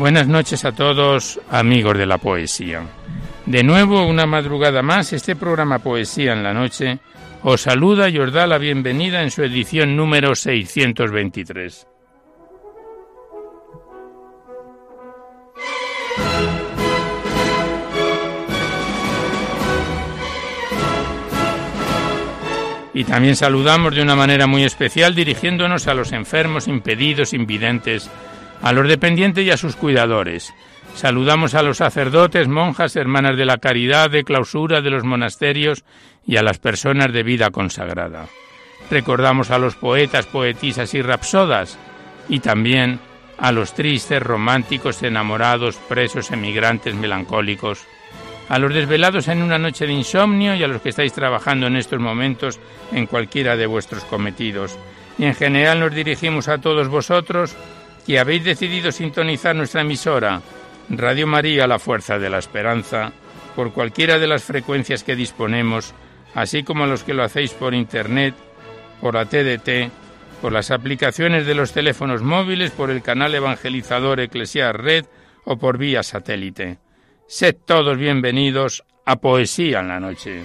Buenas noches a todos, amigos de la poesía. De nuevo, una madrugada más, este programa Poesía en la Noche os saluda y os da la bienvenida en su edición número 623. Y también saludamos de una manera muy especial dirigiéndonos a los enfermos, impedidos, invidentes, a los dependientes y a sus cuidadores. Saludamos a los sacerdotes, monjas, hermanas de la caridad, de clausura de los monasterios y a las personas de vida consagrada. Recordamos a los poetas, poetisas y rapsodas y también a los tristes, románticos, enamorados, presos, emigrantes, melancólicos, a los desvelados en una noche de insomnio y a los que estáis trabajando en estos momentos en cualquiera de vuestros cometidos. Y en general nos dirigimos a todos vosotros que habéis decidido sintonizar nuestra emisora Radio María La Fuerza de la Esperanza por cualquiera de las frecuencias que disponemos, así como los que lo hacéis por Internet, por la TDT, por las aplicaciones de los teléfonos móviles, por el canal evangelizador Eclesiar Red o por vía satélite. Sed todos bienvenidos a Poesía en la Noche.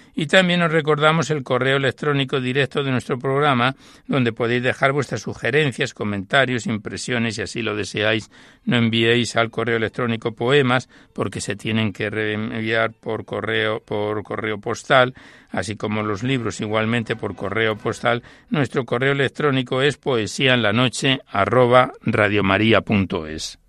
Y también os recordamos el correo electrónico directo de nuestro programa, donde podéis dejar vuestras sugerencias, comentarios, impresiones, si así lo deseáis. No enviéis al correo electrónico poemas, porque se tienen que enviar por correo, por correo postal, así como los libros igualmente por correo postal. Nuestro correo electrónico es poesía en la noche arroba radiomaria.es.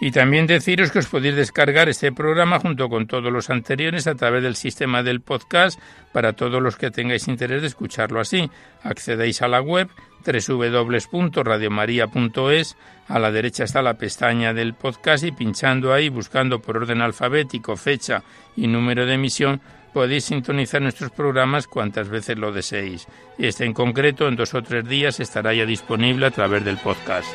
Y también deciros que os podéis descargar este programa junto con todos los anteriores a través del sistema del podcast para todos los que tengáis interés de escucharlo así. Accedéis a la web www.radiomaria.es, a la derecha está la pestaña del podcast y pinchando ahí, buscando por orden alfabético, fecha y número de emisión, podéis sintonizar nuestros programas cuantas veces lo deseéis. Este en concreto en dos o tres días estará ya disponible a través del podcast.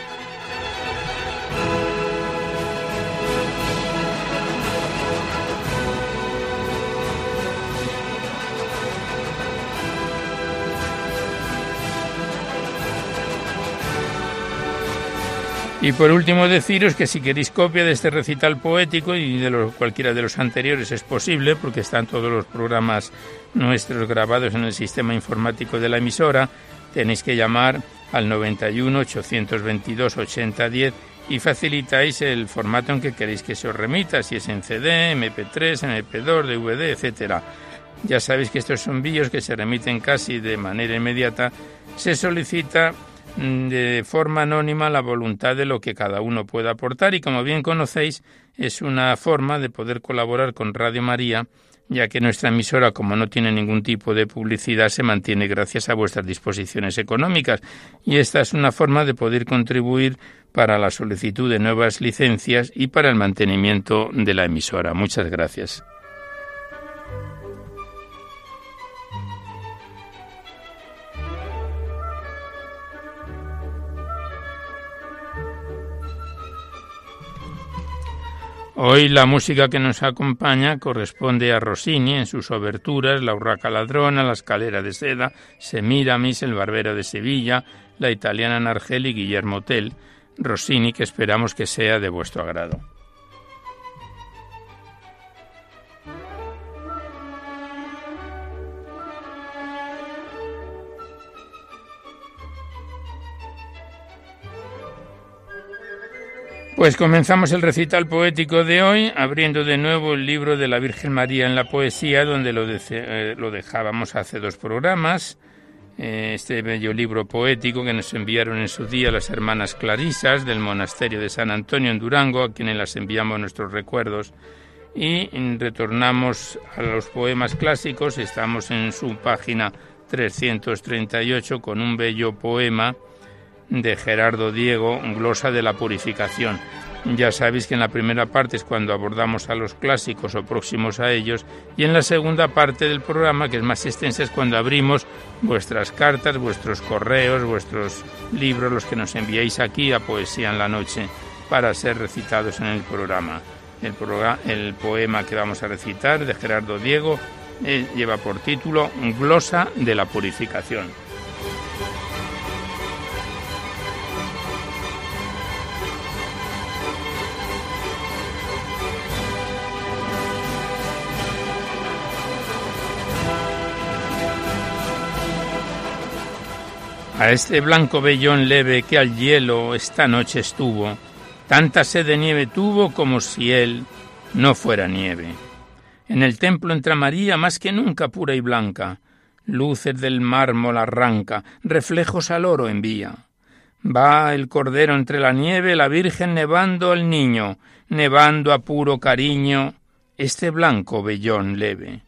Y por último deciros que si queréis copia de este recital poético y de cualquiera de los anteriores es posible porque están todos los programas nuestros grabados en el sistema informático de la emisora, tenéis que llamar al 91 822 8010 y facilitáis el formato en que queréis que se os remita, si es en CD, MP3, MP2, DVD, etcétera. Ya sabéis que estos son vídeos que se remiten casi de manera inmediata. Se solicita de forma anónima la voluntad de lo que cada uno pueda aportar y como bien conocéis es una forma de poder colaborar con Radio María ya que nuestra emisora, como no tiene ningún tipo de publicidad, se mantiene gracias a vuestras disposiciones económicas. Y esta es una forma de poder contribuir para la solicitud de nuevas licencias y para el mantenimiento de la emisora. Muchas gracias. Hoy la música que nos acompaña corresponde a Rossini en sus oberturas La urraca ladrona, La escalera de seda, Semiramis, El barbero de Sevilla, la italiana Nargeli Guillermo Tell, Rossini, que esperamos que sea de vuestro agrado. Pues comenzamos el recital poético de hoy, abriendo de nuevo el libro de la Virgen María en la poesía, donde lo, eh, dejábamos hace dos programas. Eh, este bello libro poético que nos enviaron en su día las hermanas Clarisas del monasterio de San Antonio en Durango, a quienes las enviamos nuestros recuerdos. Y retornamos a los poemas clásicos, estamos en su página 338 con un bello poema de Gerardo Diego, glosa de la purificación. Ya sabéis que en la primera parte es cuando abordamos a los clásicos o próximos a ellos y en la segunda parte del programa, que es más extensa, es cuando abrimos vuestras cartas, vuestros correos, vuestros libros, los que nos enviáis aquí a Poesía en la Noche para ser recitados en el programa. El, el poema que vamos a recitar de Gerardo Diego eh, lleva por título Glosa de la Purificación. A este blanco vellón leve que al hielo esta noche estuvo, tanta sed de nieve tuvo como si él no fuera nieve. En el templo entra María más que nunca pura y blanca, luces del mármol arranca, reflejos al oro envía. Va el cordero entre la nieve, la Virgen nevando al niño, nevando a puro cariño este blanco vellón leve.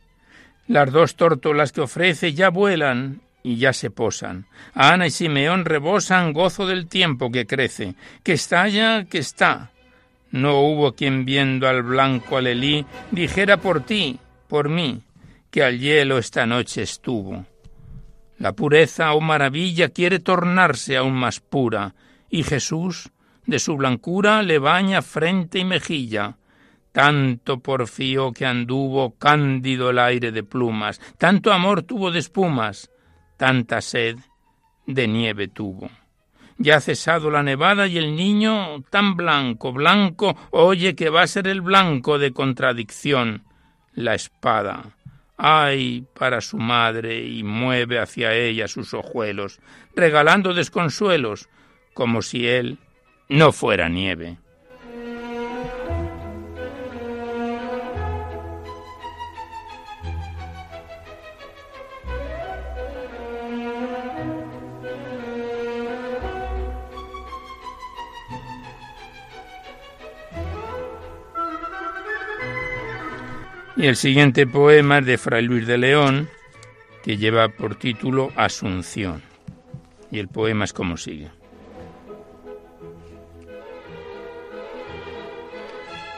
Las dos tórtolas que ofrece ya vuelan y ya se posan. Ana y Simeón rebosan gozo del tiempo que crece, que está ya, que está. No hubo quien viendo al blanco alelí dijera por ti, por mí, que al hielo esta noche estuvo. La pureza, oh maravilla, quiere tornarse aún más pura, y Jesús, de su blancura, le baña frente y mejilla. Tanto porfío que anduvo cándido el aire de plumas, tanto amor tuvo de espumas, tanta sed de nieve tuvo. Ya ha cesado la nevada y el niño tan blanco, blanco, oye que va a ser el blanco de contradicción, la espada. Ay para su madre y mueve hacia ella sus ojuelos, regalando desconsuelos, como si él no fuera nieve. Y el siguiente poema es de Fray Luis de León, que lleva por título Asunción. Y el poema es como sigue.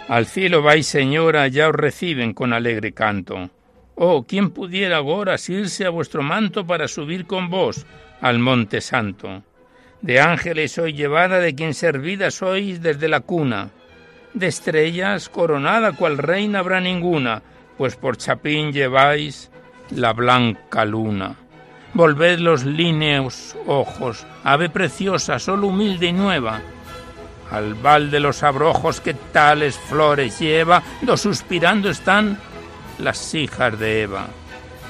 Al cielo vais, señora, ya os reciben con alegre canto. Oh, ¿quién pudiera ahora asirse a vuestro manto para subir con vos al monte santo? De ángeles soy llevada, de quien servida sois desde la cuna de estrellas coronada cual reina habrá ninguna, pues por chapín lleváis la blanca luna. Volved los líneos ojos, ave preciosa, solo humilde y nueva. Al val de los abrojos que tales flores lleva, do suspirando están las hijas de Eva.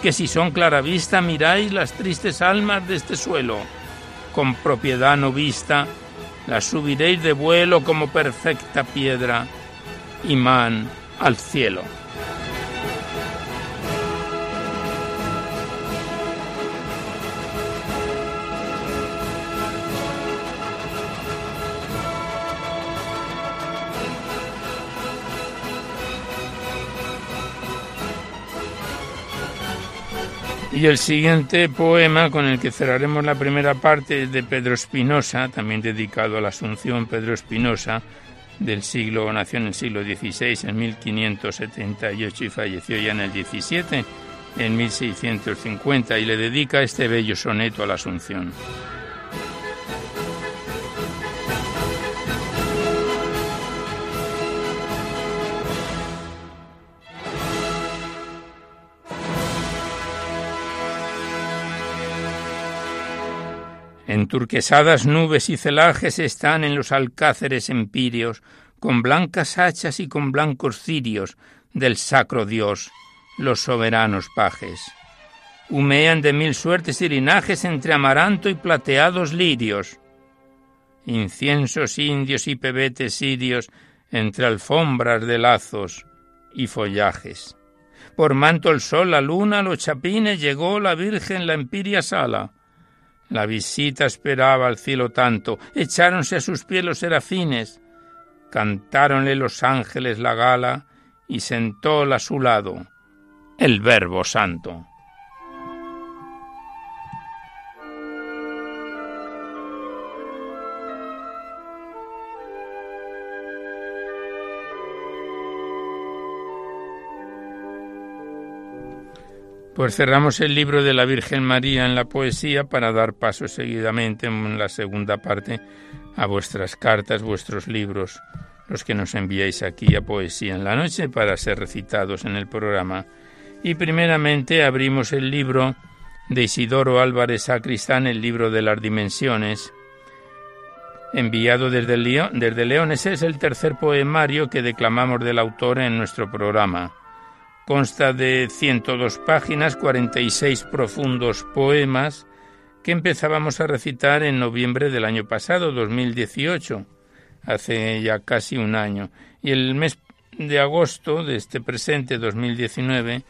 Que si son clara vista miráis las tristes almas de este suelo. Con propiedad no vista, la subiréis de vuelo como perfecta piedra, imán al cielo. Y el siguiente poema con el que cerraremos la primera parte es de Pedro Espinosa, también dedicado a la Asunción Pedro Espinosa, del siglo, nació en el siglo XVI, en 1578 y falleció ya en el XVII, en 1650, y le dedica este bello soneto a la Asunción. Enturquesadas nubes y celajes están en los alcáceres empíreos, con blancas hachas y con blancos cirios del sacro Dios, los soberanos pajes. Humean de mil suertes y linajes entre amaranto y plateados lirios. Inciensos indios y pebetes sirios entre alfombras de lazos y follajes. Por manto el sol, la luna, los chapines, llegó la Virgen la empiria sala. La visita esperaba al cielo tanto, echáronse a sus pies los serafines, cantáronle los ángeles la gala y sentóla a su lado el Verbo Santo. Pues cerramos el libro de la Virgen María en la poesía para dar paso seguidamente en la segunda parte a vuestras cartas, vuestros libros, los que nos enviáis aquí a Poesía en la Noche para ser recitados en el programa. Y primeramente abrimos el libro de Isidoro Álvarez Sacristán, el libro de las dimensiones, enviado desde León. Es el tercer poemario que declamamos del autor en nuestro programa. Consta de 102 páginas, 46 profundos poemas que empezábamos a recitar en noviembre del año pasado, 2018, hace ya casi un año. Y el mes de agosto de este presente 2019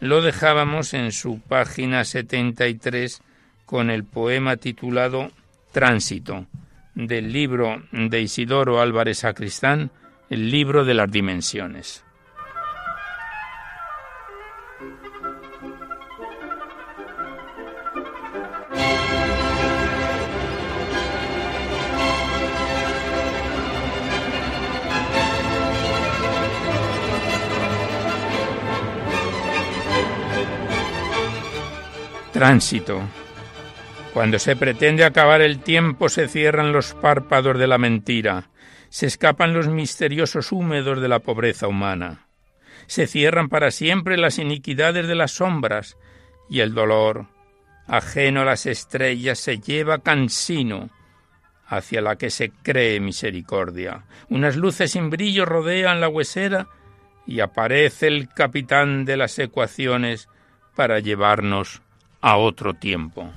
lo dejábamos en su página 73 con el poema titulado Tránsito del libro de Isidoro Álvarez Sacristán, el libro de las dimensiones. Tránsito. Cuando se pretende acabar el tiempo se cierran los párpados de la mentira, se escapan los misteriosos húmedos de la pobreza humana, se cierran para siempre las iniquidades de las sombras y el dolor, ajeno a las estrellas, se lleva cansino hacia la que se cree misericordia. Unas luces sin brillo rodean la huesera y aparece el capitán de las ecuaciones para llevarnos a otro tiempo.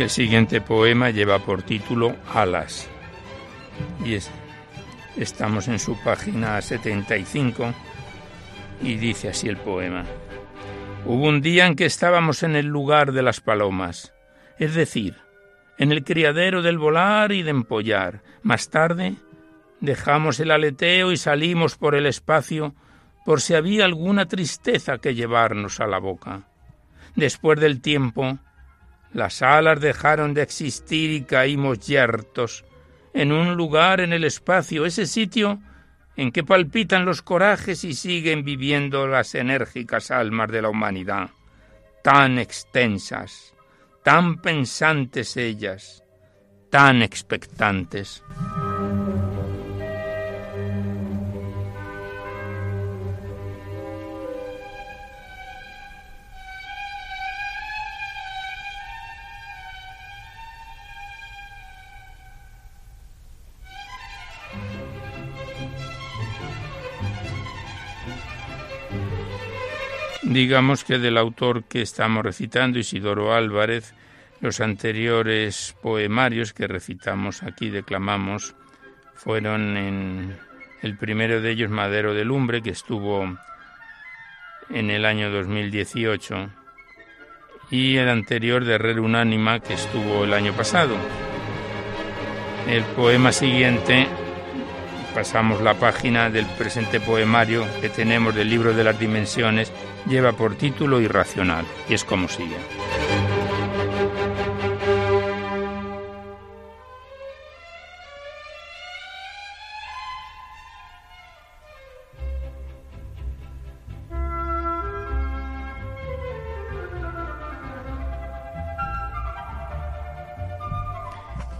El siguiente poema lleva por título Alas. Y es Estamos en su página 75 y dice así el poema. Hubo un día en que estábamos en el lugar de las palomas, es decir, en el criadero del volar y de empollar. Más tarde dejamos el aleteo y salimos por el espacio por si había alguna tristeza que llevarnos a la boca. Después del tiempo, las alas dejaron de existir y caímos yertos en un lugar en el espacio, ese sitio en que palpitan los corajes y siguen viviendo las enérgicas almas de la humanidad, tan extensas, tan pensantes ellas, tan expectantes. Digamos que del autor que estamos recitando, Isidoro Álvarez, los anteriores poemarios que recitamos aquí, declamamos, fueron en el primero de ellos Madero de Lumbre, que estuvo en el año 2018, y el anterior de Herrera Unánima, que estuvo el año pasado. El poema siguiente pasamos la página del presente poemario que tenemos del libro de las dimensiones, lleva por título Irracional y es como sigue.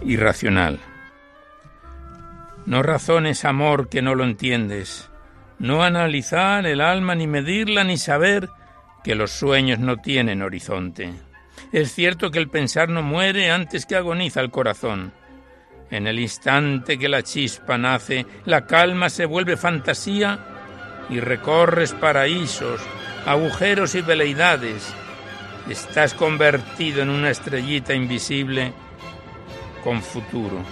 Irracional. No razones amor que no lo entiendes, no analizar el alma, ni medirla, ni saber que los sueños no tienen horizonte. Es cierto que el pensar no muere antes que agoniza el corazón. En el instante que la chispa nace, la calma se vuelve fantasía y recorres paraísos, agujeros y veleidades. Estás convertido en una estrellita invisible con futuro.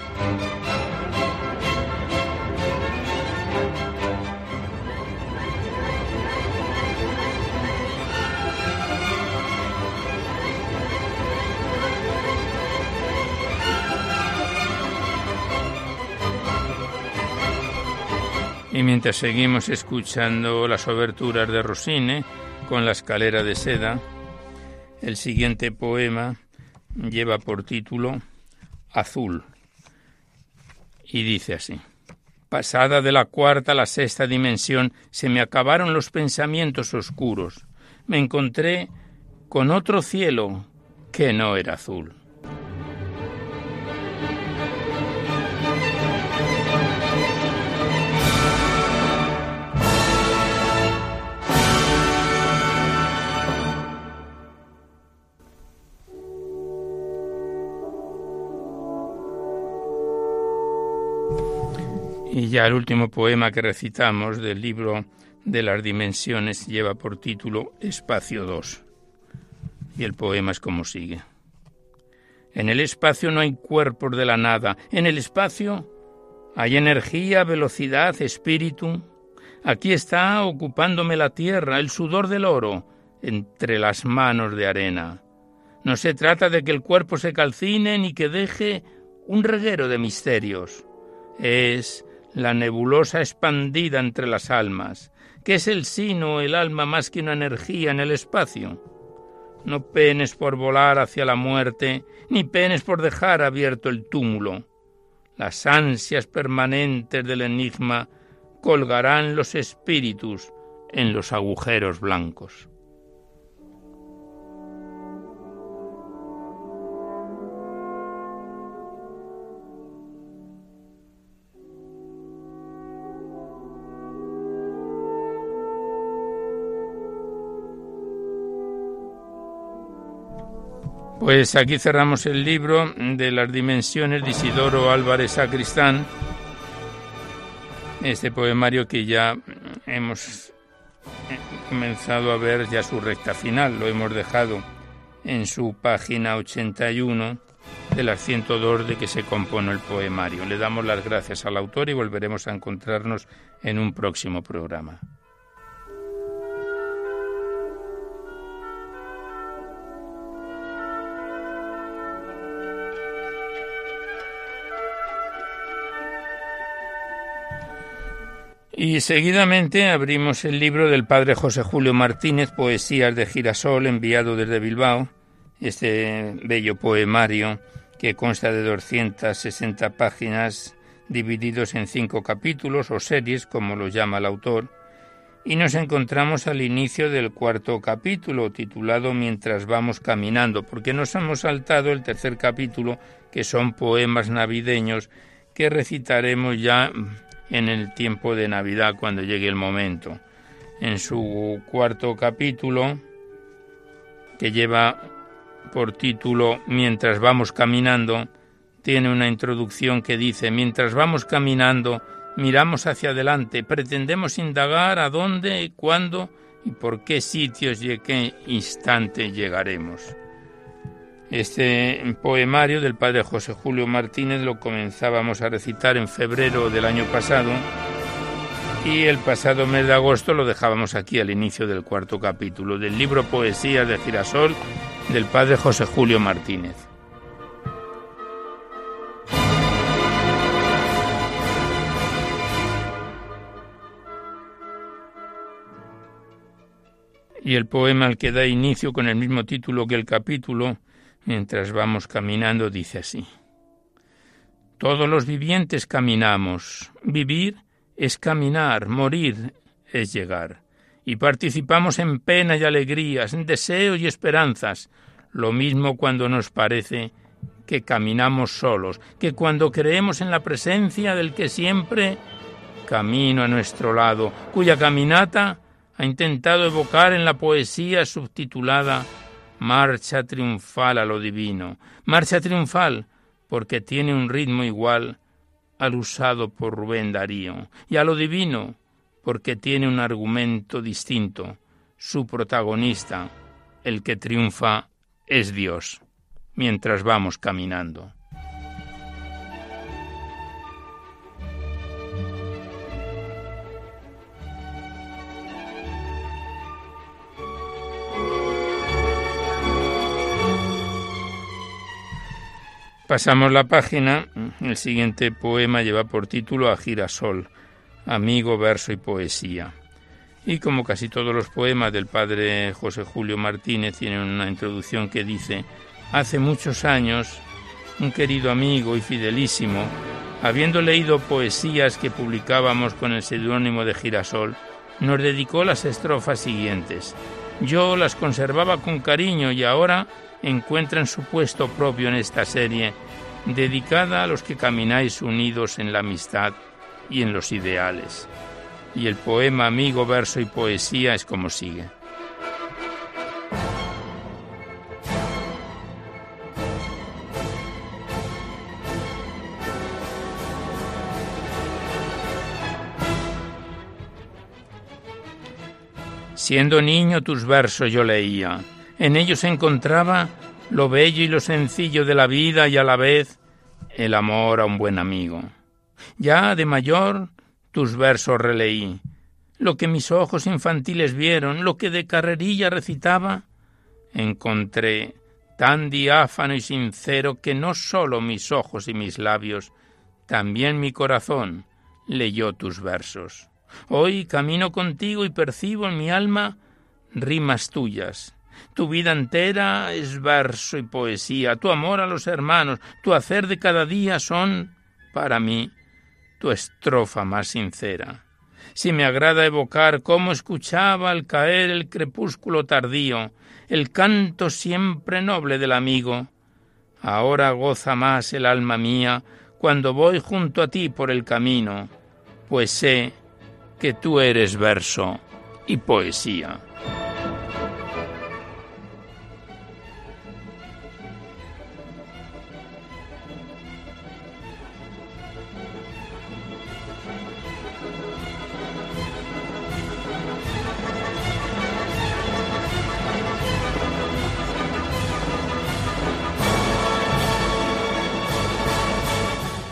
Y mientras seguimos escuchando las oberturas de Rossini con la escalera de seda, el siguiente poema lleva por título Azul y dice así. Pasada de la cuarta a la sexta dimensión, se me acabaron los pensamientos oscuros. Me encontré con otro cielo que no era azul. Y ya el último poema que recitamos del libro de las dimensiones lleva por título Espacio 2. Y el poema es como sigue. En el espacio no hay cuerpos de la nada. En el espacio hay energía, velocidad, espíritu. Aquí está ocupándome la tierra, el sudor del oro, entre las manos de arena. No se trata de que el cuerpo se calcine ni que deje un reguero de misterios. Es la nebulosa expandida entre las almas, que es el sino, el alma más que una energía en el espacio. No penes por volar hacia la muerte, ni penes por dejar abierto el túmulo. Las ansias permanentes del enigma colgarán los espíritus en los agujeros blancos. Pues aquí cerramos el libro de las dimensiones de Isidoro Álvarez Sacristán, este poemario que ya hemos comenzado a ver ya su recta final, lo hemos dejado en su página 81 de las 102 de que se compone el poemario. Le damos las gracias al autor y volveremos a encontrarnos en un próximo programa. Y seguidamente abrimos el libro del padre José Julio Martínez, Poesías de Girasol, enviado desde Bilbao, este bello poemario que consta de 260 páginas divididos en cinco capítulos o series, como lo llama el autor, y nos encontramos al inicio del cuarto capítulo, titulado Mientras vamos caminando, porque nos hemos saltado el tercer capítulo, que son poemas navideños que recitaremos ya en el tiempo de Navidad cuando llegue el momento. En su cuarto capítulo, que lleva por título Mientras vamos caminando, tiene una introducción que dice, mientras vamos caminando, miramos hacia adelante, pretendemos indagar a dónde, cuándo y por qué sitios y qué instante llegaremos. Este poemario del padre José Julio Martínez lo comenzábamos a recitar en febrero del año pasado y el pasado mes de agosto lo dejábamos aquí al inicio del cuarto capítulo del libro Poesías de Girasol del padre José Julio Martínez. Y el poema al que da inicio con el mismo título que el capítulo mientras vamos caminando, dice así. Todos los vivientes caminamos. Vivir es caminar, morir es llegar. Y participamos en penas y alegrías, en deseos y esperanzas, lo mismo cuando nos parece que caminamos solos, que cuando creemos en la presencia del que siempre camino a nuestro lado, cuya caminata ha intentado evocar en la poesía subtitulada Marcha triunfal a lo divino. Marcha triunfal porque tiene un ritmo igual al usado por Rubén Darío, y a lo divino porque tiene un argumento distinto. Su protagonista, el que triunfa, es Dios, mientras vamos caminando. Pasamos la página. El siguiente poema lleva por título A Girasol, amigo, verso y poesía. Y como casi todos los poemas del padre José Julio Martínez, tienen una introducción que dice, hace muchos años, un querido amigo y fidelísimo, habiendo leído poesías que publicábamos con el seudónimo de Girasol, nos dedicó las estrofas siguientes. Yo las conservaba con cariño y ahora encuentran su puesto propio en esta serie, dedicada a los que camináis unidos en la amistad y en los ideales. Y el poema Amigo, Verso y Poesía es como sigue. Siendo niño tus versos yo leía en ellos encontraba lo bello y lo sencillo de la vida y a la vez el amor a un buen amigo. Ya de mayor tus versos releí, lo que mis ojos infantiles vieron, lo que de carrerilla recitaba, encontré tan diáfano y sincero que no sólo mis ojos y mis labios, también mi corazón leyó tus versos. Hoy camino contigo y percibo en mi alma rimas tuyas, tu vida entera es verso y poesía, tu amor a los hermanos, tu hacer de cada día son, para mí, tu estrofa más sincera. Si me agrada evocar cómo escuchaba al caer el crepúsculo tardío, el canto siempre noble del amigo, ahora goza más el alma mía cuando voy junto a ti por el camino, pues sé que tú eres verso y poesía.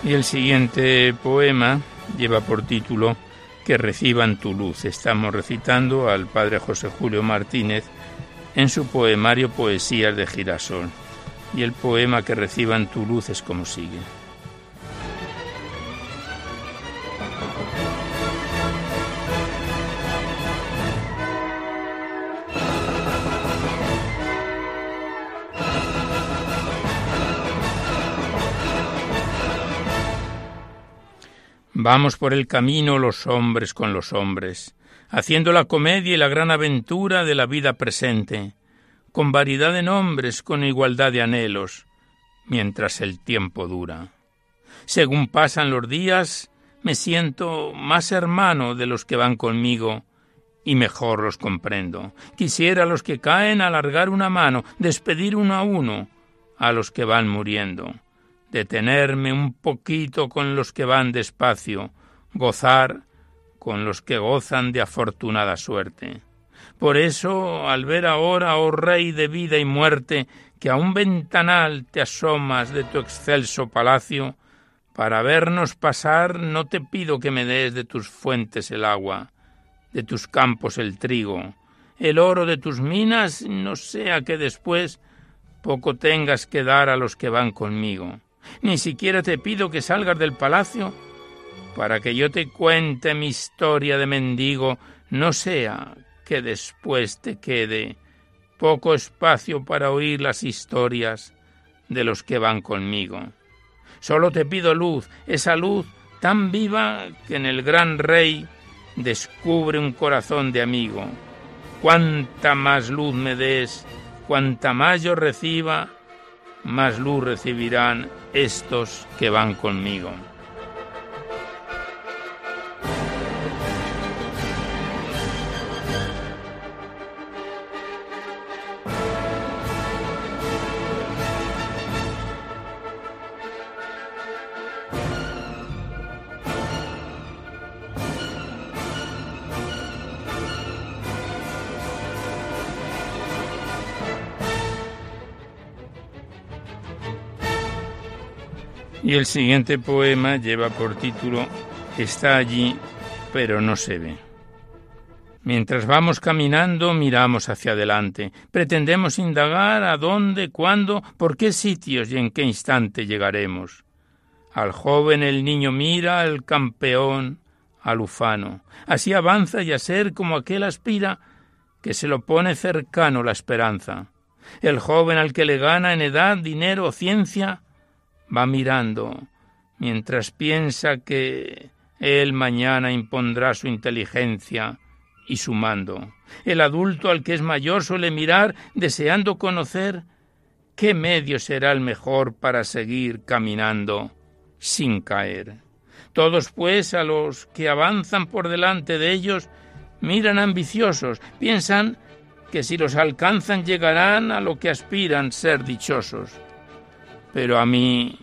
Y el siguiente poema lleva por título Que reciban tu luz. Estamos recitando al padre José Julio Martínez en su poemario Poesías de Girasol. Y el poema Que reciban tu luz es como sigue. Vamos por el camino los hombres con los hombres, haciendo la comedia y la gran aventura de la vida presente, con variedad de nombres, con igualdad de anhelos, mientras el tiempo dura. Según pasan los días, me siento más hermano de los que van conmigo, y mejor los comprendo. Quisiera a los que caen alargar una mano, despedir uno a uno a los que van muriendo detenerme un poquito con los que van despacio, gozar con los que gozan de afortunada suerte. Por eso, al ver ahora, oh Rey de vida y muerte, que a un ventanal te asomas de tu excelso palacio, para vernos pasar no te pido que me des de tus fuentes el agua, de tus campos el trigo, el oro de tus minas, no sea que después poco tengas que dar a los que van conmigo. Ni siquiera te pido que salgas del palacio para que yo te cuente mi historia de mendigo, no sea que después te quede poco espacio para oír las historias de los que van conmigo. Solo te pido luz, esa luz tan viva que en el gran rey descubre un corazón de amigo. Cuanta más luz me des, cuanta más yo reciba, más luz recibirán estos que van conmigo. Y el siguiente poema lleva por título Está allí, pero no se ve. Mientras vamos caminando, miramos hacia adelante. Pretendemos indagar a dónde, cuándo, por qué sitios y en qué instante llegaremos. Al joven el niño mira, al campeón, al ufano. Así avanza y a ser como aquel aspira que se lo pone cercano la esperanza. El joven al que le gana en edad, dinero o ciencia, va mirando mientras piensa que él mañana impondrá su inteligencia y su mando. El adulto al que es mayor suele mirar deseando conocer qué medio será el mejor para seguir caminando sin caer. Todos, pues, a los que avanzan por delante de ellos, miran ambiciosos, piensan que si los alcanzan llegarán a lo que aspiran ser dichosos. Pero a mí,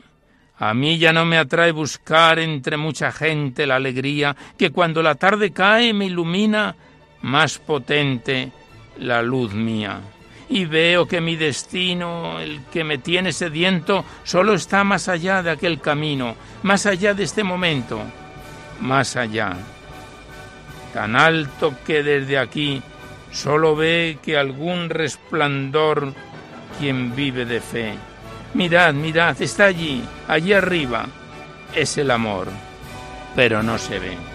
a mí ya no me atrae buscar entre mucha gente la alegría que cuando la tarde cae me ilumina más potente la luz mía. Y veo que mi destino, el que me tiene sediento, solo está más allá de aquel camino, más allá de este momento, más allá. Tan alto que desde aquí solo ve que algún resplandor quien vive de fe Mirad, mirad, está allí, allí arriba. Es el amor, pero no se ve.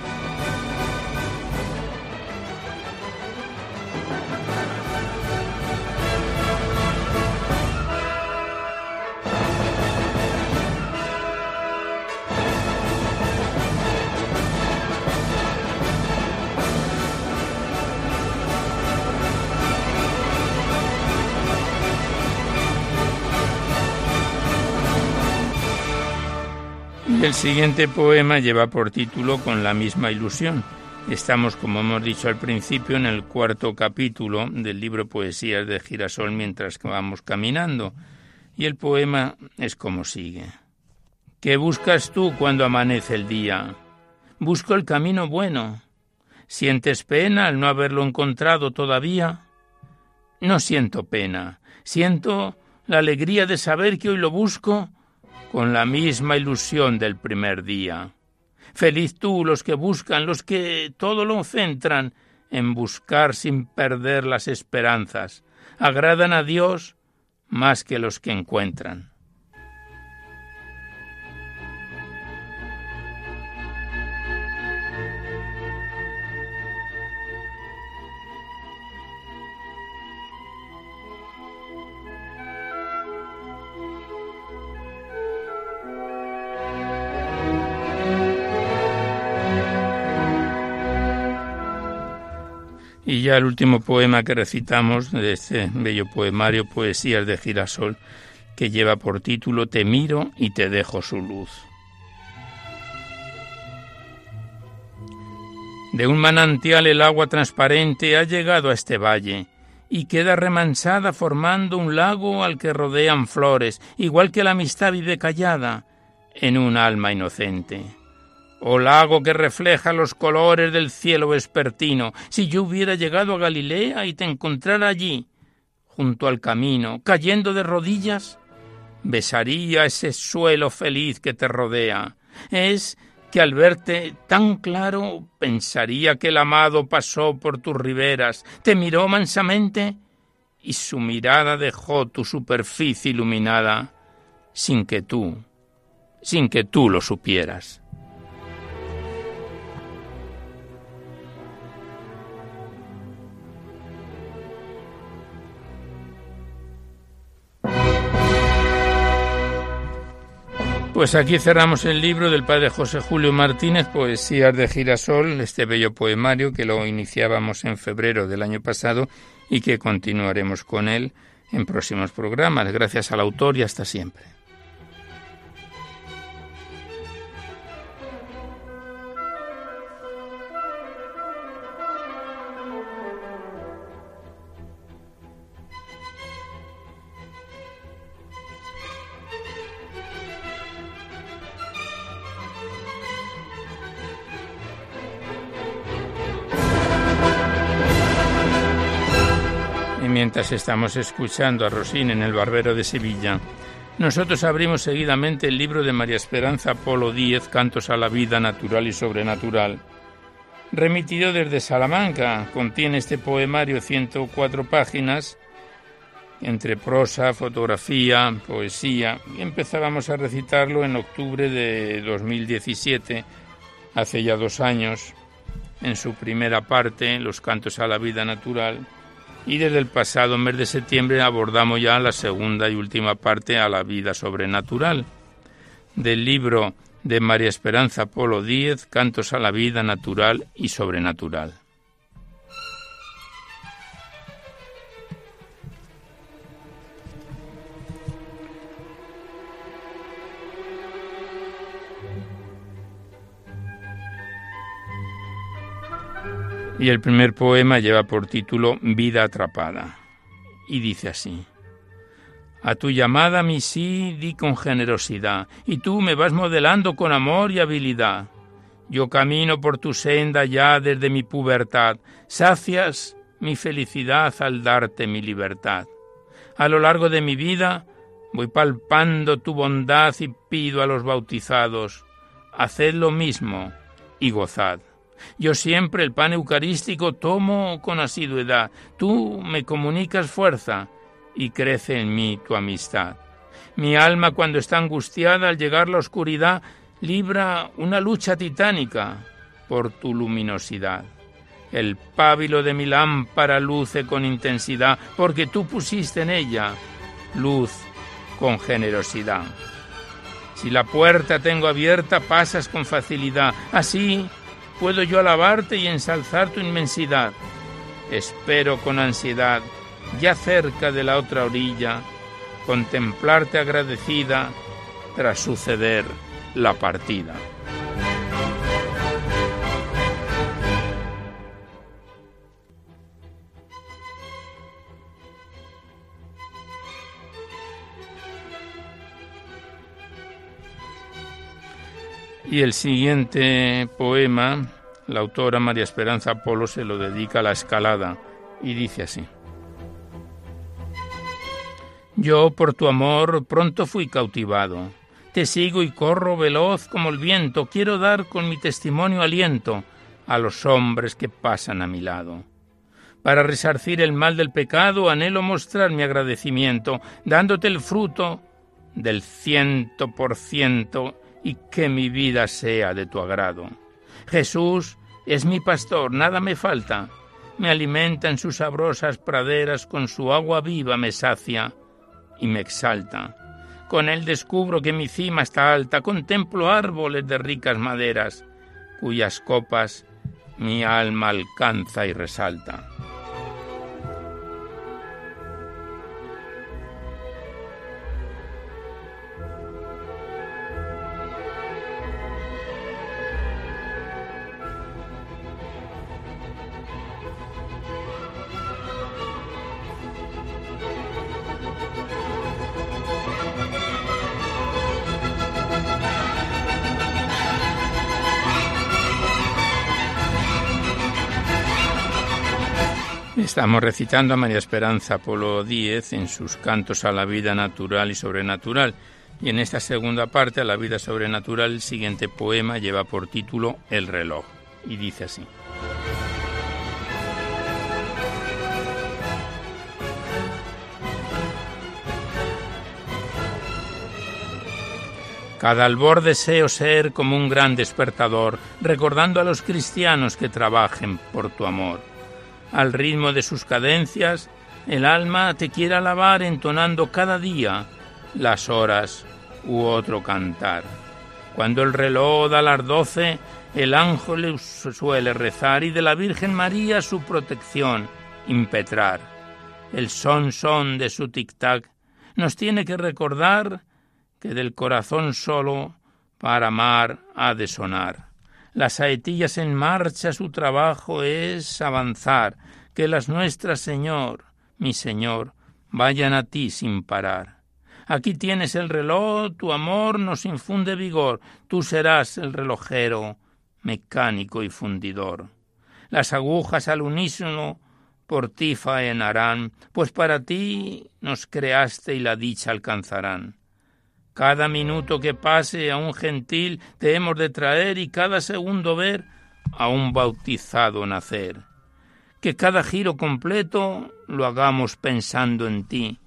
Siguiente poema lleva por título Con la misma ilusión. Estamos, como hemos dicho al principio, en el cuarto capítulo del libro Poesías de Girasol mientras vamos caminando. Y el poema es como sigue. ¿Qué buscas tú cuando amanece el día? Busco el camino bueno. ¿Sientes pena al no haberlo encontrado todavía? No siento pena. Siento la alegría de saber que hoy lo busco con la misma ilusión del primer día. Feliz tú los que buscan, los que todo lo centran en buscar sin perder las esperanzas. Agradan a Dios más que los que encuentran. Y ya el último poema que recitamos de este bello poemario, Poesías de Girasol, que lleva por título Te miro y te dejo su luz. De un manantial el agua transparente ha llegado a este valle y queda remansada formando un lago al que rodean flores, igual que la amistad vive callada en un alma inocente. Oh lago que refleja los colores del cielo vespertino, si yo hubiera llegado a Galilea y te encontrara allí, junto al camino, cayendo de rodillas, besaría ese suelo feliz que te rodea. Es que al verte tan claro pensaría que el amado pasó por tus riberas, te miró mansamente y su mirada dejó tu superficie iluminada sin que tú, sin que tú lo supieras. Pues aquí cerramos el libro del padre José Julio Martínez, Poesías de Girasol, este bello poemario que lo iniciábamos en febrero del año pasado y que continuaremos con él en próximos programas. Gracias al autor y hasta siempre. Estamos escuchando a Rosín en El Barbero de Sevilla, nosotros abrimos seguidamente el libro de María Esperanza Polo Díez, Cantos a la Vida Natural y Sobrenatural. Remitido desde Salamanca, contiene este poemario 104 páginas, entre prosa, fotografía, poesía, y empezábamos a recitarlo en octubre de 2017, hace ya dos años, en su primera parte, Los Cantos a la Vida Natural, y desde el pasado mes de septiembre abordamos ya la segunda y última parte a la vida sobrenatural del libro de María Esperanza Polo Díez, Cantos a la vida natural y sobrenatural. Y el primer poema lleva por título Vida atrapada. Y dice así. A tu llamada mi sí di con generosidad, y tú me vas modelando con amor y habilidad. Yo camino por tu senda ya desde mi pubertad, sacias mi felicidad al darte mi libertad. A lo largo de mi vida voy palpando tu bondad y pido a los bautizados, haced lo mismo y gozad. Yo siempre el pan eucarístico tomo con asiduidad. Tú me comunicas fuerza y crece en mí tu amistad. Mi alma cuando está angustiada al llegar la oscuridad libra una lucha titánica por tu luminosidad. El pábilo de mi lámpara luce con intensidad porque tú pusiste en ella luz con generosidad. Si la puerta tengo abierta, pasas con facilidad. Así puedo yo alabarte y ensalzar tu inmensidad. Espero con ansiedad, ya cerca de la otra orilla, contemplarte agradecida tras suceder la partida. Y el siguiente poema, la autora María Esperanza Polo se lo dedica a la escalada y dice así. Yo por tu amor pronto fui cautivado. Te sigo y corro veloz como el viento. Quiero dar con mi testimonio aliento a los hombres que pasan a mi lado. Para resarcir el mal del pecado anhelo mostrar mi agradecimiento, dándote el fruto del ciento por ciento y que mi vida sea de tu agrado. Jesús es mi pastor, nada me falta. Me alimenta en sus sabrosas praderas, con su agua viva me sacia y me exalta. Con él descubro que mi cima está alta, contemplo árboles de ricas maderas, cuyas copas mi alma alcanza y resalta. Estamos recitando a María Esperanza Polo Díez en sus cantos a la vida natural y sobrenatural. Y en esta segunda parte, a la vida sobrenatural, el siguiente poema lleva por título El reloj. Y dice así. Cada albor deseo ser como un gran despertador, recordando a los cristianos que trabajen por tu amor al ritmo de sus cadencias, el alma te quiere alabar entonando cada día las horas u otro cantar. Cuando el reloj da las doce, el ángel suele rezar y de la Virgen María su protección impetrar. el son son de su tic-tac, nos tiene que recordar que del corazón solo para amar ha de sonar. Las saetillas en marcha su trabajo es avanzar, que las nuestras, Señor, mi Señor, vayan a ti sin parar. Aquí tienes el reloj, tu amor nos infunde vigor, tú serás el relojero, mecánico y fundidor. Las agujas al unísono por ti faenarán, pues para ti nos creaste y la dicha alcanzarán. Cada minuto que pase a un gentil te hemos de traer y cada segundo ver a un bautizado nacer. Que cada giro completo lo hagamos pensando en ti,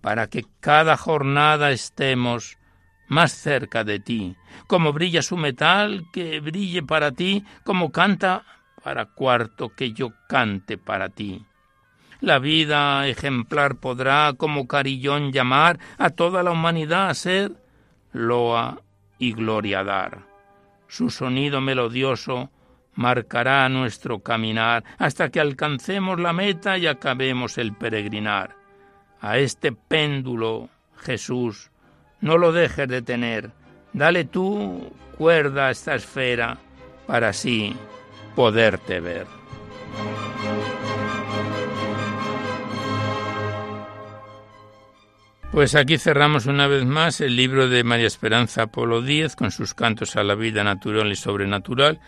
para que cada jornada estemos más cerca de ti, como brilla su metal, que brille para ti, como canta para cuarto, que yo cante para ti. La vida ejemplar podrá como carillón llamar a toda la humanidad a ser loa y gloria dar. Su sonido melodioso marcará nuestro caminar hasta que alcancemos la meta y acabemos el peregrinar. A este péndulo, Jesús, no lo dejes de tener. Dale tú cuerda a esta esfera para así poderte ver. Pues aquí cerramos una vez más el libro de María Esperanza Polo Díez con sus cantos a la vida natural y sobrenatural,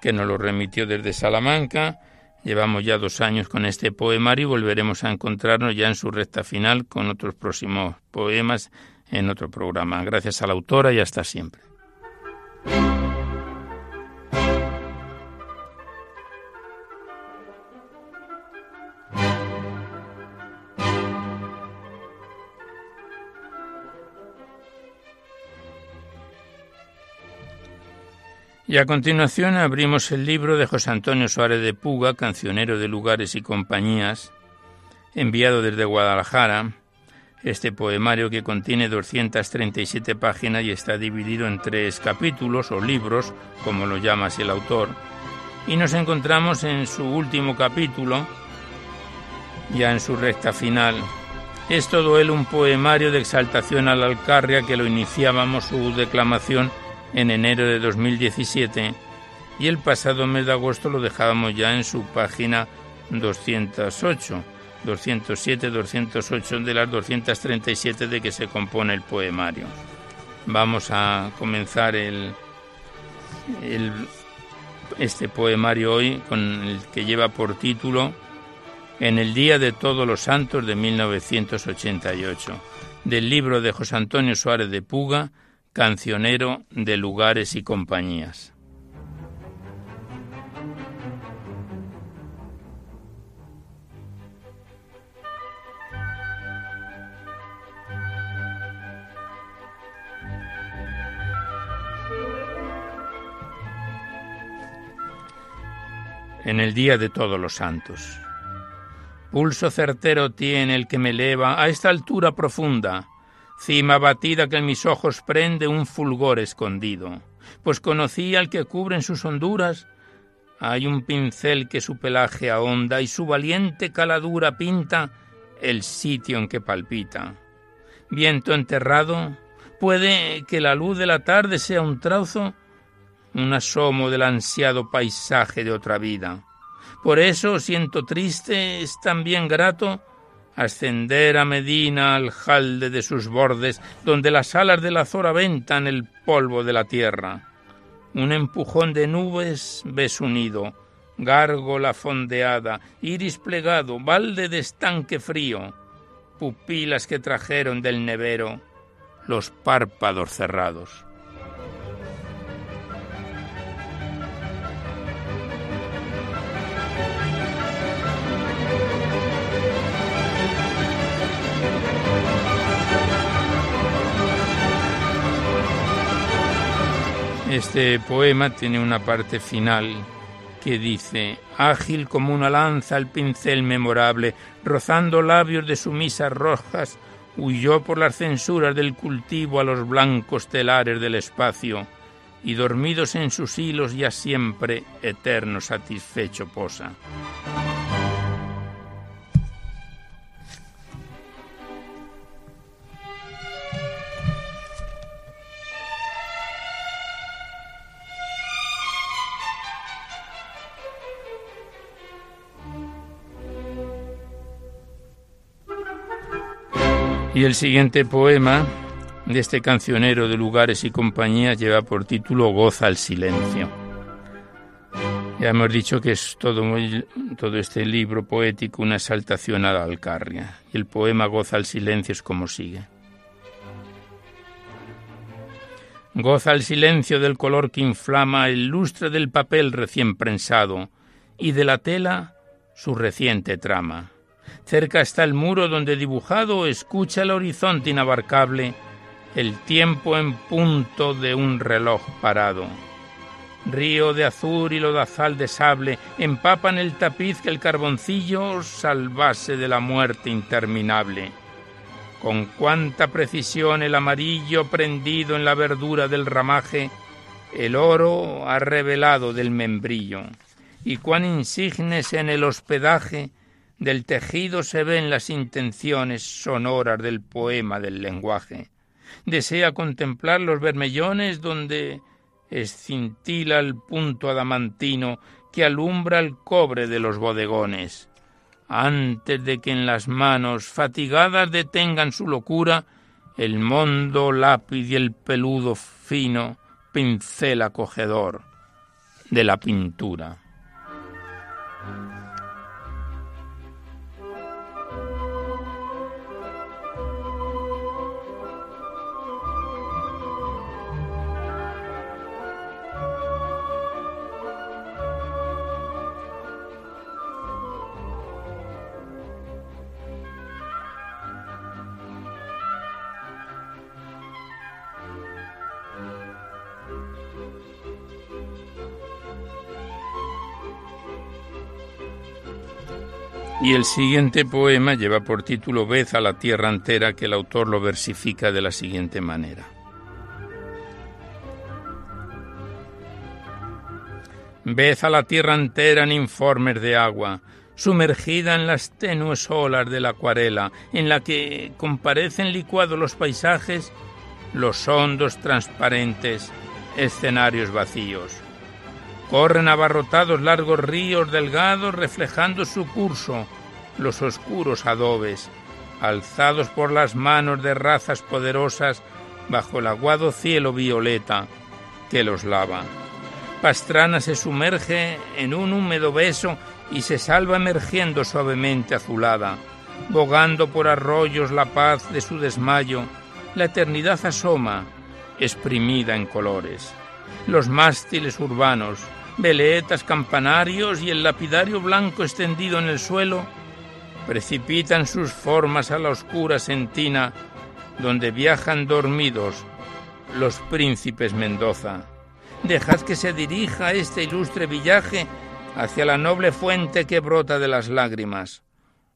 que nos lo remitió desde Salamanca. Llevamos ya dos años con este poemario y volveremos a encontrarnos ya en su recta final con otros próximos poemas en otro programa. Gracias a la autora y hasta siempre. Y a continuación abrimos el libro de José Antonio Suárez de Puga, cancionero de lugares y compañías, enviado desde Guadalajara, este poemario que contiene 237 páginas y está dividido en tres capítulos o libros, como lo llama el autor, y nos encontramos en su último capítulo, ya en su recta final. Es todo él un poemario de exaltación a la Alcarria que lo iniciábamos su declamación en enero de 2017 y el pasado mes de agosto lo dejábamos ya en su página 208, 207, 208 de las 237 de que se compone el poemario. Vamos a comenzar el, el, este poemario hoy con el que lleva por título En el Día de Todos los Santos de 1988, del libro de José Antonio Suárez de Puga, cancionero de lugares y compañías. En el día de todos los santos. Pulso certero tiene el que me eleva a esta altura profunda, cima batida que en mis ojos prende un fulgor escondido, pues conocí al que cubre en sus honduras hay un pincel que su pelaje ahonda y su valiente caladura pinta el sitio en que palpita. Viento enterrado, puede que la luz de la tarde sea un trazo, un asomo del ansiado paisaje de otra vida. Por eso siento triste, es también grato ascender a Medina al jalde de sus bordes, donde las alas del azor aventan el polvo de la tierra. Un empujón de nubes ves unido, gárgola fondeada, iris plegado, balde de estanque frío, pupilas que trajeron del nevero, los párpados cerrados. Este poema tiene una parte final que dice, ágil como una lanza el pincel memorable, rozando labios de sumisas rojas, huyó por las censuras del cultivo a los blancos telares del espacio, y dormidos en sus hilos ya siempre eterno satisfecho posa. Y el siguiente poema de este cancionero de lugares y compañías lleva por título Goza el silencio. Ya hemos dicho que es todo, todo este libro poético una exaltación a la Alcarria. Y el poema Goza el silencio es como sigue. Goza el silencio del color que inflama el lustre del papel recién prensado y de la tela su reciente trama. Cerca está el muro donde dibujado escucha el horizonte inabarcable el tiempo en punto de un reloj parado. Río de azur y lodazal de sable empapan el tapiz que el carboncillo salvase de la muerte interminable. Con cuánta precisión el amarillo prendido en la verdura del ramaje, el oro ha revelado del membrillo, y cuán insignes en el hospedaje del tejido se ven las intenciones sonoras del poema del lenguaje desea contemplar los vermellones donde escintila el punto adamantino que alumbra el cobre de los bodegones. Antes de que en las manos fatigadas detengan su locura, el mondo lápiz y el peludo fino pincel acogedor de la pintura. Y el siguiente poema lleva por título Vez a la tierra entera, que el autor lo versifica de la siguiente manera. Vez a la tierra entera en informes de agua, sumergida en las tenues olas de la acuarela, en la que comparecen licuados los paisajes, los hondos transparentes, escenarios vacíos. Corren abarrotados largos ríos delgados reflejando su curso, los oscuros adobes, alzados por las manos de razas poderosas bajo el aguado cielo violeta que los lava. Pastrana se sumerge en un húmedo beso y se salva emergiendo suavemente azulada, bogando por arroyos la paz de su desmayo, la eternidad asoma, exprimida en colores. Los mástiles urbanos, veletas, campanarios y el lapidario blanco extendido en el suelo, precipitan sus formas a la oscura sentina donde viajan dormidos los príncipes Mendoza. Dejad que se dirija este ilustre villaje hacia la noble fuente que brota de las lágrimas.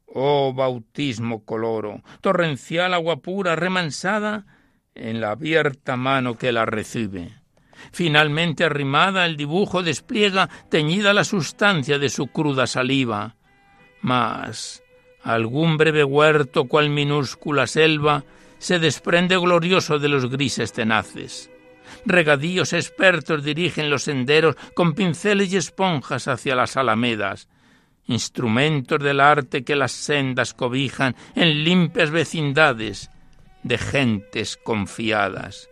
Oh bautismo coloro, torrencial agua pura remansada en la abierta mano que la recibe. Finalmente arrimada el dibujo despliega teñida la sustancia de su cruda saliva. Mas algún breve huerto cual minúscula selva se desprende glorioso de los grises tenaces. Regadíos expertos dirigen los senderos con pinceles y esponjas hacia las alamedas, instrumentos del arte que las sendas cobijan en limpias vecindades de gentes confiadas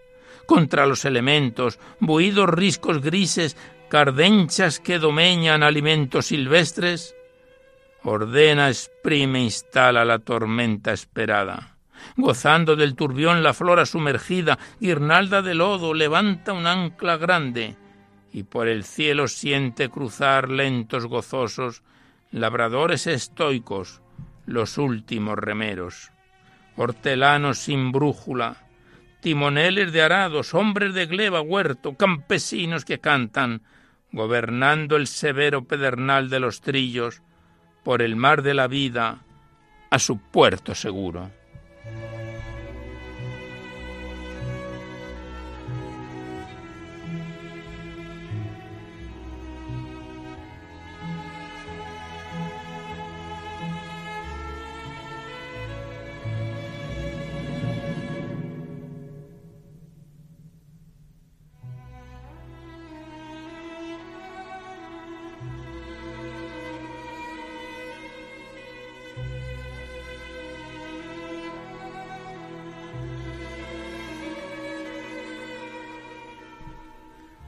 contra los elementos, buidos riscos grises, cardenchas que domeñan alimentos silvestres? Ordena, exprime, instala la tormenta esperada. Gozando del turbión la flora sumergida, guirnalda de lodo, levanta un ancla grande, y por el cielo siente cruzar lentos gozosos labradores estoicos, los últimos remeros. Hortelanos sin brújula, timoneles de arados, hombres de gleba, huerto, campesinos que cantan, gobernando el severo pedernal de los trillos, por el mar de la vida, a su puerto seguro.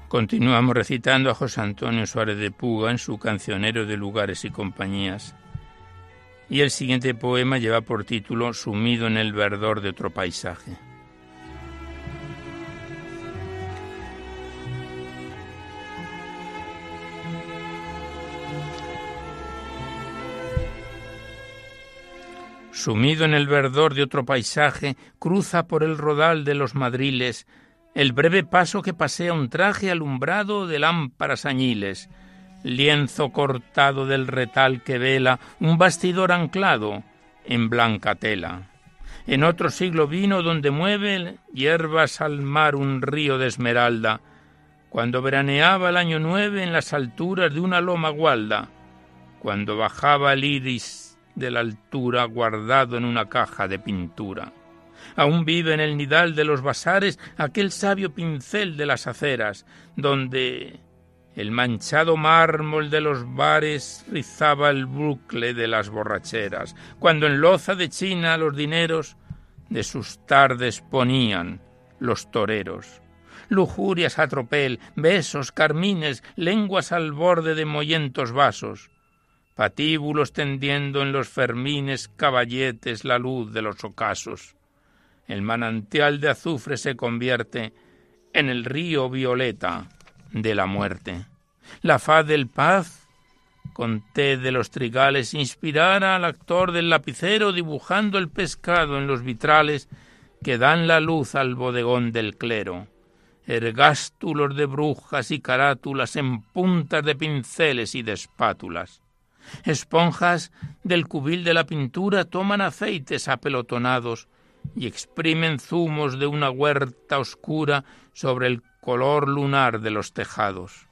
Continuamos recitando a José Antonio Suárez de Puga en su cancionero de lugares y compañías. Y el siguiente poema lleva por título Sumido en el verdor de otro paisaje. Sumido en el verdor de otro paisaje, cruza por el rodal de los madriles el breve paso que pasea un traje alumbrado de lámparas añiles, lienzo cortado del retal que vela un bastidor anclado en blanca tela. En otro siglo vino donde mueve hierbas al mar un río de esmeralda, cuando veraneaba el año nueve en las alturas de una loma gualda, cuando bajaba el iris de la altura guardado en una caja de pintura. Aún vive en el nidal de los basares aquel sabio pincel de las aceras, donde el manchado mármol de los bares rizaba el bucle de las borracheras, cuando en loza de China los dineros de sus tardes ponían los toreros. Lujurias a tropel, besos, carmines, lenguas al borde de mollentos vasos, patíbulos tendiendo en los fermines caballetes la luz de los ocasos el manantial de azufre se convierte en el río violeta de la muerte. La faz del paz, con té de los trigales, inspirara al actor del lapicero dibujando el pescado en los vitrales que dan la luz al bodegón del clero. Ergástulos de brujas y carátulas en puntas de pinceles y de espátulas. Esponjas del cubil de la pintura toman aceites apelotonados y exprimen zumos de una huerta oscura sobre el color lunar de los tejados.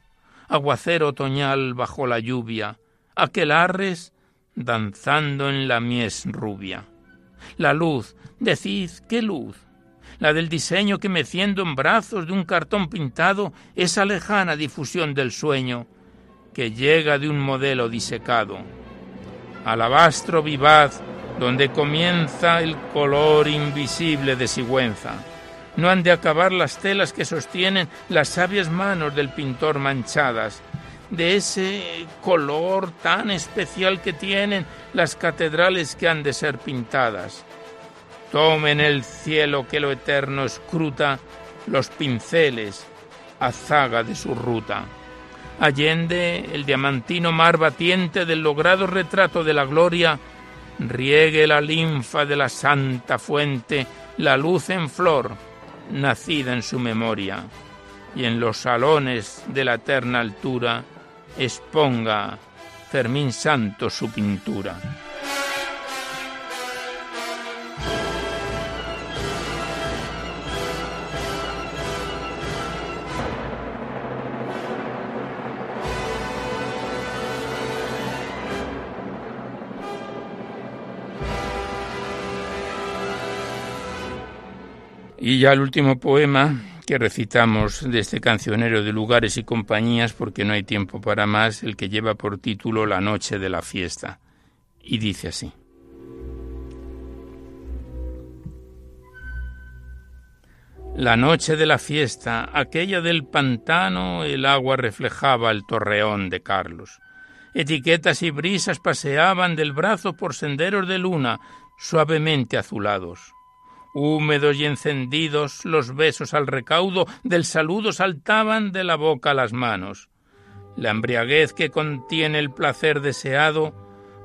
Aguacero otoñal bajo la lluvia, aquelarres danzando en la mies rubia. La luz, decid, ¿qué luz? La del diseño que meciendo en brazos de un cartón pintado esa lejana difusión del sueño que llega de un modelo disecado. Alabastro vivaz donde comienza el color invisible de Sigüenza. No han de acabar las telas que sostienen las sabias manos del pintor manchadas, de ese color tan especial que tienen las catedrales que han de ser pintadas. Tomen el cielo que lo eterno escruta los pinceles a zaga de su ruta. Allende el diamantino mar batiente del logrado retrato de la gloria riegue la linfa de la santa fuente la luz en flor, nacida en su memoria, y en los salones de la eterna altura exponga Fermín Santo su pintura. Y ya el último poema que recitamos de este cancionero de lugares y compañías, porque no hay tiempo para más, el que lleva por título La noche de la fiesta. Y dice así. La noche de la fiesta, aquella del pantano, el agua reflejaba el torreón de Carlos. Etiquetas y brisas paseaban del brazo por senderos de luna, suavemente azulados. Húmedos y encendidos, los besos al recaudo del saludo saltaban de la boca a las manos. La embriaguez que contiene el placer deseado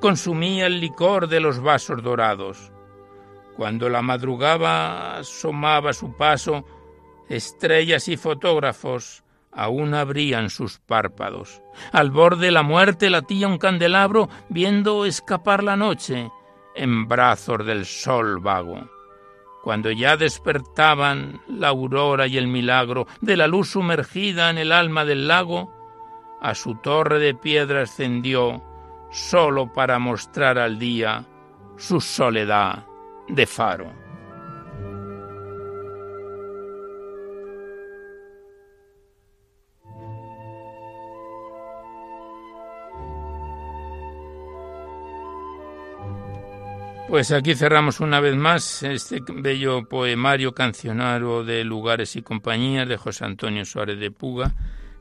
consumía el licor de los vasos dorados. Cuando la madrugada asomaba su paso, estrellas y fotógrafos aún abrían sus párpados. Al borde la muerte latía un candelabro viendo escapar la noche en brazos del sol vago cuando ya despertaban la aurora y el milagro de la luz sumergida en el alma del lago, a su torre de piedra ascendió solo para mostrar al día su soledad de faro. Pues aquí cerramos una vez más este bello poemario cancionario de lugares y compañías de José Antonio Suárez de Puga,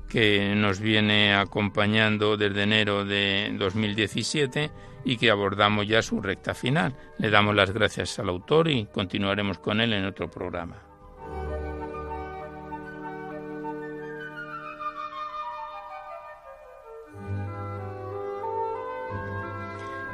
que nos viene acompañando desde enero de 2017 y que abordamos ya su recta final. Le damos las gracias al autor y continuaremos con él en otro programa.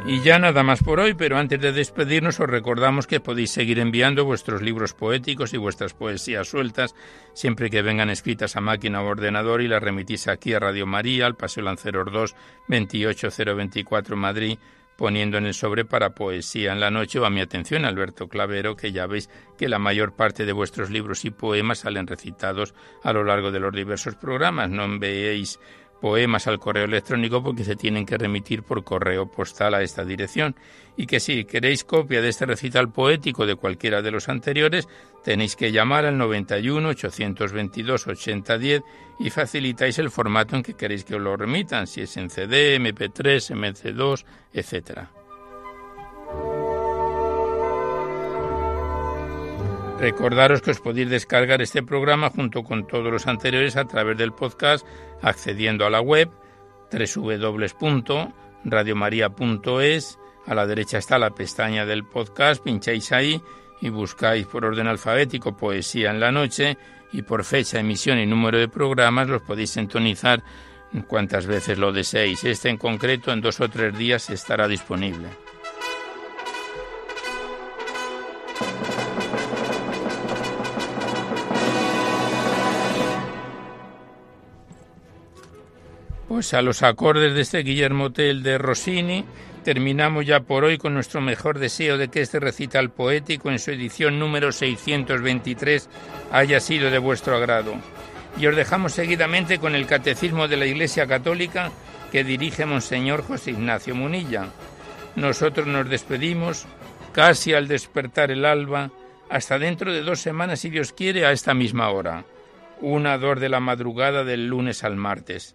Y ya nada más por hoy, pero antes de despedirnos os recordamos que podéis seguir enviando vuestros libros poéticos y vuestras poesías sueltas siempre que vengan escritas a máquina o ordenador y las remitís aquí a Radio María, al Paseo Lanceros 2, 28024 Madrid, poniendo en el sobre para Poesía en la Noche o a mi atención Alberto Clavero, que ya veis que la mayor parte de vuestros libros y poemas salen recitados a lo largo de los diversos programas. No enviéis poemas al correo electrónico porque se tienen que remitir por correo postal a esta dirección y que si queréis copia de este recital poético de cualquiera de los anteriores tenéis que llamar al 91 822 8010 y facilitáis el formato en que queréis que os lo remitan, si es en CD, MP3, MC2, etcétera. Recordaros que os podéis descargar este programa junto con todos los anteriores a través del podcast accediendo a la web www.radiomaria.es. A la derecha está la pestaña del podcast, pincháis ahí y buscáis por orden alfabético Poesía en la Noche y por fecha, emisión y número de programas los podéis sintonizar cuantas veces lo deseéis. Este en concreto en dos o tres días estará disponible. Pues a los acordes de este Guillermo Tell de Rossini terminamos ya por hoy con nuestro mejor deseo de que este recital poético en su edición número 623 haya sido de vuestro agrado. Y os dejamos seguidamente con el Catecismo de la Iglesia Católica que dirige Monseñor José Ignacio Munilla. Nosotros nos despedimos casi al despertar el alba, hasta dentro de dos semanas, si Dios quiere, a esta misma hora, una dor de la madrugada del lunes al martes